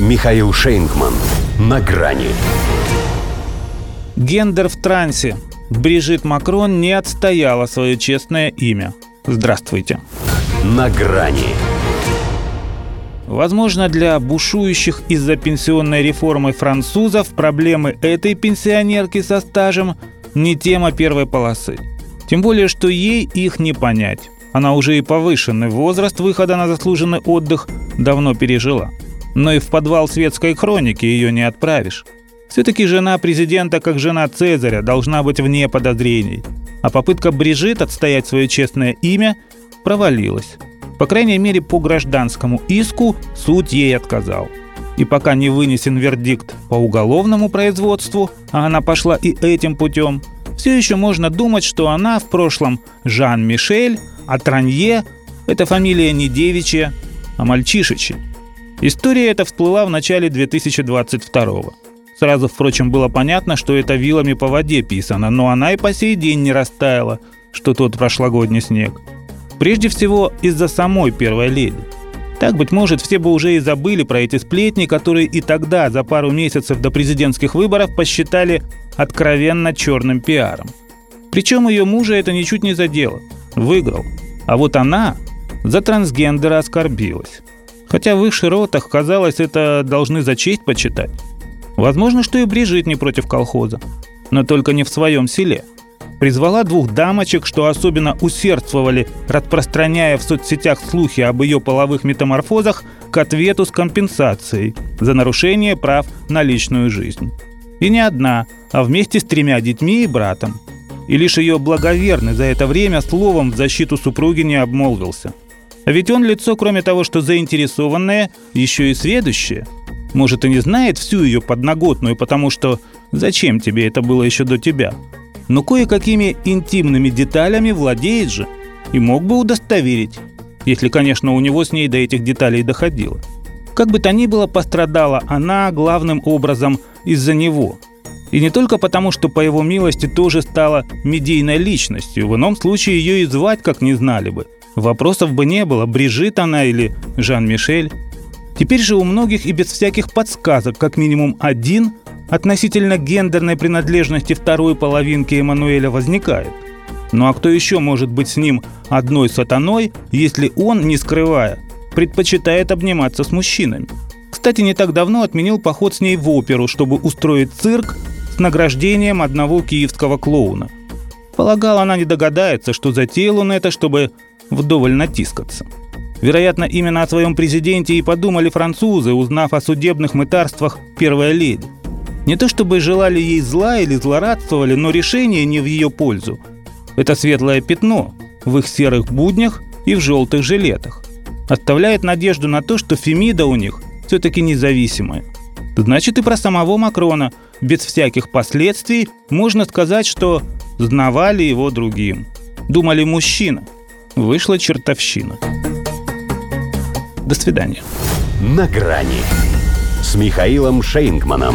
Михаил Шейнгман. На грани. Гендер в трансе. Брижит Макрон не отстояла свое честное имя. Здравствуйте. На грани. Возможно, для бушующих из-за пенсионной реформы французов проблемы этой пенсионерки со стажем не тема первой полосы. Тем более, что ей их не понять. Она уже и повышенный возраст выхода на заслуженный отдых давно пережила. Но и в подвал светской хроники ее не отправишь. Все-таки жена президента, как жена Цезаря, должна быть вне подозрений. А попытка Брижит отстоять свое честное имя провалилась. По крайней мере, по гражданскому иску суд ей отказал. И пока не вынесен вердикт по уголовному производству, а она пошла и этим путем, все еще можно думать, что она в прошлом Жан-Мишель, а Транье – это фамилия не девичья, а мальчишечья. История эта всплыла в начале 2022 -го. Сразу, впрочем, было понятно, что это вилами по воде писано, но она и по сей день не растаяла, что тот прошлогодний снег. Прежде всего, из-за самой первой леди. Так, быть может, все бы уже и забыли про эти сплетни, которые и тогда, за пару месяцев до президентских выборов, посчитали откровенно черным пиаром. Причем ее мужа это ничуть не задело. Выиграл. А вот она за трансгендера оскорбилась. Хотя в их широтах, казалось, это должны за честь почитать. Возможно, что и Брижит не против колхоза. Но только не в своем селе – призвала двух дамочек, что особенно усердствовали, распространяя в соцсетях слухи об ее половых метаморфозах, к ответу с компенсацией за нарушение прав на личную жизнь. И не одна, а вместе с тремя детьми и братом. И лишь ее благоверный за это время словом в защиту супруги не обмолвился. А ведь он лицо, кроме того, что заинтересованное, еще и сведущее. Может, и не знает всю ее подноготную, потому что зачем тебе это было еще до тебя? но кое-какими интимными деталями владеет же и мог бы удостоверить, если, конечно, у него с ней до этих деталей доходило. Как бы то ни было, пострадала она главным образом из-за него. И не только потому, что по его милости тоже стала медийной личностью, в ином случае ее и звать как не знали бы. Вопросов бы не было, Брижит она или Жан-Мишель. Теперь же у многих и без всяких подсказок как минимум один относительно гендерной принадлежности второй половинки Эммануэля возникает. Ну а кто еще может быть с ним одной сатаной, если он, не скрывая, предпочитает обниматься с мужчинами? Кстати, не так давно отменил поход с ней в оперу, чтобы устроить цирк с награждением одного киевского клоуна. Полагал, она не догадается, что затеял он это, чтобы вдоволь натискаться. Вероятно, именно о своем президенте и подумали французы, узнав о судебных мытарствах первой леди. Не то чтобы желали ей зла или злорадствовали, но решение не в ее пользу. Это светлое пятно в их серых буднях и в желтых жилетах. Оставляет надежду на то, что Фемида у них все-таки независимая. Значит, и про самого Макрона без всяких последствий можно сказать, что знавали его другим. Думали мужчина. Вышла чертовщина. До свидания. На грани с Михаилом Шейнгманом.